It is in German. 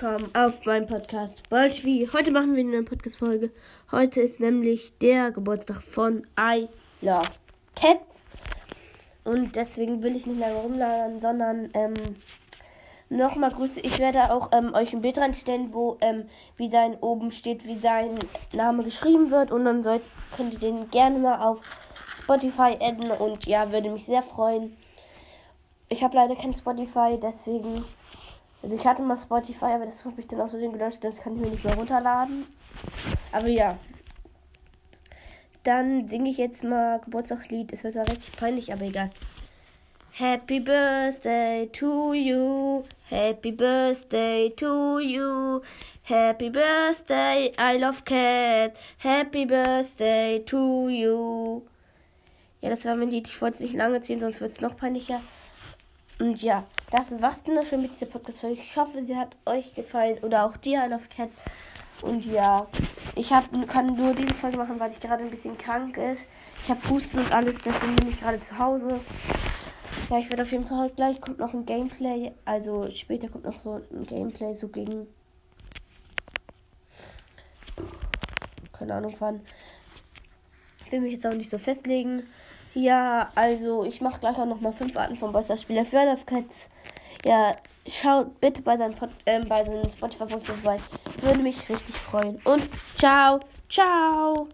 willkommen auf meinem Podcast wie. Heute machen wir eine Podcast-Folge. Heute ist nämlich der Geburtstag von I Love Cats. Und deswegen will ich nicht lange rumladen, sondern ähm, nochmal Grüße. Ich werde auch ähm, euch ein Bild reinstellen, wo ähm, wie sein oben steht, wie sein Name geschrieben wird. Und dann sollt, könnt ihr den gerne mal auf Spotify adden. Und ja, würde mich sehr freuen. Ich habe leider kein Spotify, deswegen also ich hatte mal Spotify, aber das habe ich dann auch so gelöscht, das kann ich mir nicht mehr runterladen. Aber ja. Dann singe ich jetzt mal Geburtstagslied. Es wird zwar richtig peinlich, aber egal. Happy Birthday to you. Happy Birthday to you. Happy Birthday, I love cat. Happy Birthday to you. Ja, das war mein Lied. Ich wollte es nicht lange ziehen, sonst wird es noch peinlicher. Und ja, das war's dann schon mit dieser Podcast-Folge. Ich hoffe, sie hat euch gefallen oder auch dir, I Love Cat. Und ja, ich hab, kann nur diese Folge machen, weil ich gerade ein bisschen krank ist. Ich habe Husten und alles, deswegen bin ich gerade zu Hause. Ja, ich werde auf jeden Fall heute gleich kommt noch ein Gameplay. Also später kommt noch so ein Gameplay, so gegen. Keine Ahnung wann. Ich will mich jetzt auch nicht so festlegen. Ja, also ich mache gleich auch nochmal fünf Arten von Boyster-Spieler für Love Cats. Ja, schaut bitte bei seinem, Pod, äh, bei seinem Spotify-Profil vorbei. Würde mich richtig freuen. Und ciao, ciao.